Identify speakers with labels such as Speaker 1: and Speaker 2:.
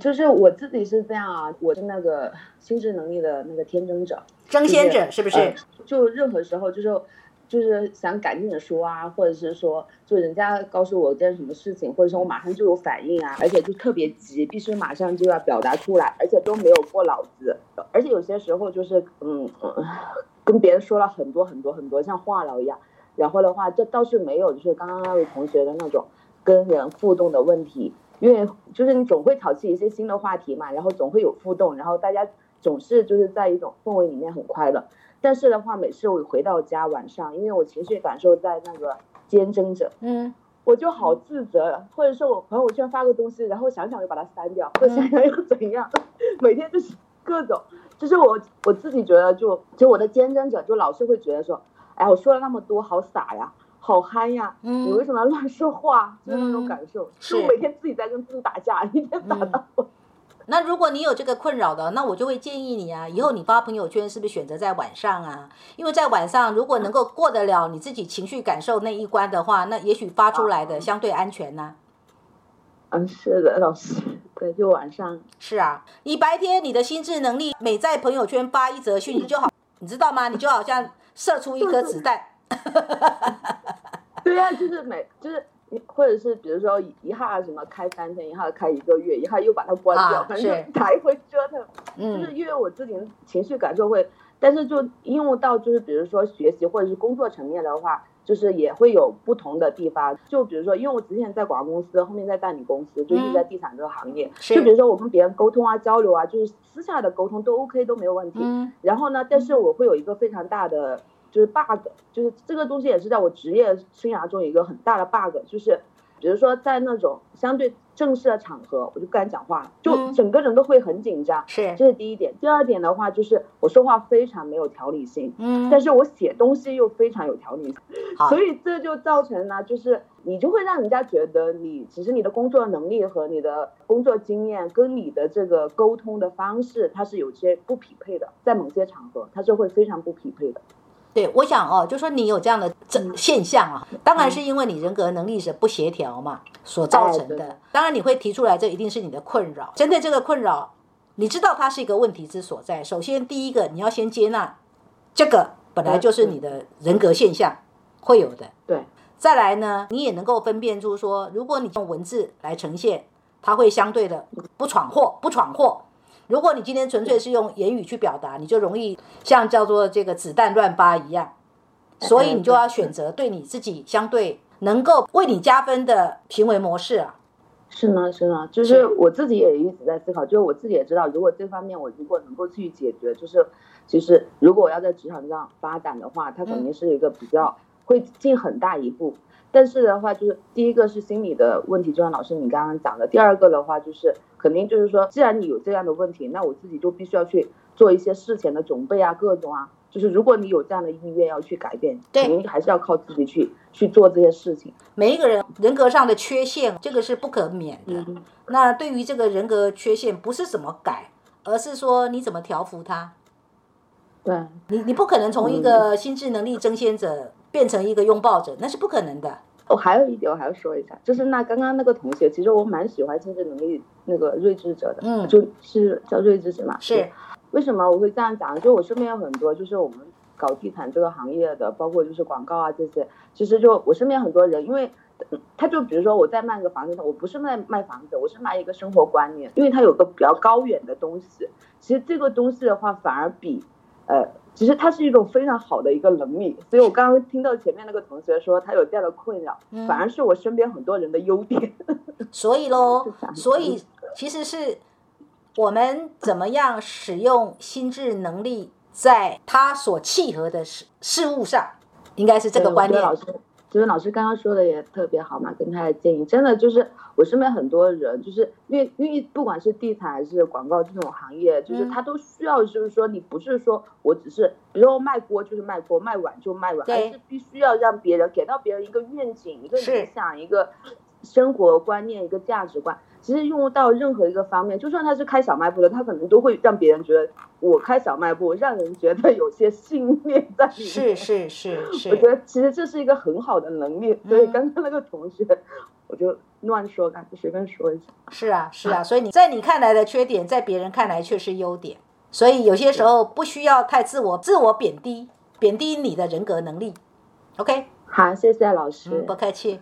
Speaker 1: 就是我自己是这样啊，我是那个心智能力的那个天真者，
Speaker 2: 争先者是不是？
Speaker 1: 就任何时候就是。就是想赶紧的说啊，或者是说，就人家告诉我件什么事情，或者说我马上就有反应啊，而且就特别急，必须马上就要表达出来，而且都没有过脑子，而且有些时候就是嗯，跟别人说了很多很多很多，像话痨一样。然后的话，这倒是没有，就是刚刚那位同学的那种跟人互动的问题，因为就是你总会挑起一些新的话题嘛，然后总会有互动，然后大家总是就是在一种氛围里面很快乐。但是的话，每次我回到家晚上，因为我情绪感受在那个坚贞着，嗯，我就好自责，或者说我朋友圈发个东西，然后想想又把它删掉，或者想想又怎样，每天就是各种，就是我我自己觉得就就我的坚贞者就老是会觉得说，哎，我说了那么多，好傻呀，好憨呀，嗯，你为什么要乱说话？就是那种感受，是我每天自己在跟自己打架，一天打到。
Speaker 2: 那如果你有这个困扰的，那我就会建议你啊，以后你发朋友圈是不是选择在晚上啊？因为在晚上，如果能够过得了你自己情绪感受那一关的话，那也许发出来的相对安全呢。
Speaker 1: 嗯，是的，老师，对，就晚上。
Speaker 2: 是啊，你白天你的心智能力，每在朋友圈发一则讯息就好，你知道吗？你就好像射出一颗子弹。
Speaker 1: 对呀，就是每就是。或者是比如说一下什么开三天，一下开一个月，一下又把它关掉，反正来回折腾。就是因为我自己情绪感受会，但是就应用到就是比如说学习或者是工作层面的话，就是也会有不同的地方。就比如说，因为我之前在广告公司，后面在代理公司，就一直在地产这个行业。就比如说我跟别人沟通啊、交流啊，就是私下的沟通都 OK 都没有问题。然后呢，但是我会有一个非常大的。就是 bug，就是这个东西也是在我职业生涯中一个很大的 bug，就是比如说在那种相对正式的场合，我就不敢讲话，就整个人都会很紧张。
Speaker 2: 是，
Speaker 1: 这是第一点。第二点的话就是我说话非常没有条理性，嗯，但是我写东西又非常有条理性，所以这就造成了就是你就会让人家觉得你其实你的工作能力和你的工作经验跟你的这个沟通的方式它是有些不匹配的，在某些场合它是会非常不匹配的。
Speaker 2: 对，我想哦，就说你有这样的整现象啊，当然是因为你人格能力是不协调嘛所造成的。当然你会提出来，这一定是你的困扰。针对这个困扰，你知道它是一个问题之所在。首先，第一个你要先接纳，这个本来就是你的人格现象会有的。
Speaker 1: 对。
Speaker 2: 再来呢，你也能够分辨出说，如果你用文字来呈现，它会相对的不闯祸，不闯祸。如果你今天纯粹是用言语去表达，你就容易像叫做这个子弹乱发一样，所以你就要选择对你自己相对能够为你加分的行为模式啊。
Speaker 1: 是吗，是吗，就是我自己也一直在思考，就是我自己也知道，如果这方面我如果能够去解决，就是其实如果我要在职场上发展的话，它肯定是一个比较会进很大一步。但是的话，就是第一个是心理的问题，就像老师你刚刚讲的；第二个的话，就是肯定就是说，既然你有这样的问题，那我自己就必须要去做一些事前的准备啊，各种啊。就是如果你有这样的意愿要去改变，肯定还是要靠自己去去做这些事情。
Speaker 2: 每一个人人格上的缺陷，这个是不可免的。那对于这个人格缺陷，不是怎么改，而是说你怎么调服它。
Speaker 1: 对，
Speaker 2: 你你不可能从一个心智能力争先者。变成一个拥抱者，那是不可能的。
Speaker 1: 哦，还有一点我还要说一下，就是那刚刚那个同学，其实我蛮喜欢精神能力那个睿智者的，嗯，就是叫睿智者嘛。
Speaker 2: 是。
Speaker 1: 为什么我会这样讲？就我身边有很多，就是我们搞地产这个行业的，包括就是广告啊这些，其实就我身边很多人，因为他就比如说我在卖个房子，我不是卖卖房子，我是卖一个生活观念，因为他有个比较高远的东西。其实这个东西的话，反而比呃。其实它是一种非常好的一个能力，所以我刚刚听到前面那个同学说他有这样的困扰，反而是我身边很多人的优点。
Speaker 2: 所以喽，所以其实是我们怎么样使用心智能力，在他所契合的事事物上，应该是这个观念。
Speaker 1: 其实老师刚刚说的也特别好嘛，跟他的建议。真的就是我身边很多人，就是因为因为不管是地产还是广告这种行业，就是他都需要，就是说你不是说我只是，比如说卖锅就是卖锅，卖碗就卖碗，而是必须要让别人给到别人一个愿景、一个理想、一个生活观念、一个价值观。其实用到任何一个方面，就算他是开小卖部的，他可能都会让别人觉得我开小卖部，让人觉得有些信念在里面。
Speaker 2: 是是是是，
Speaker 1: 我觉得其实这是一个很好的能力。所以刚刚那个同学，我就乱说，感觉随便说一下。
Speaker 2: 是啊，是啊，所以你在你看来的缺点，在别人看来却是优点。所以有些时候不需要太自我自我贬低，贬低你的人格能力。OK，
Speaker 1: 好，谢谢老师。
Speaker 2: 不客气。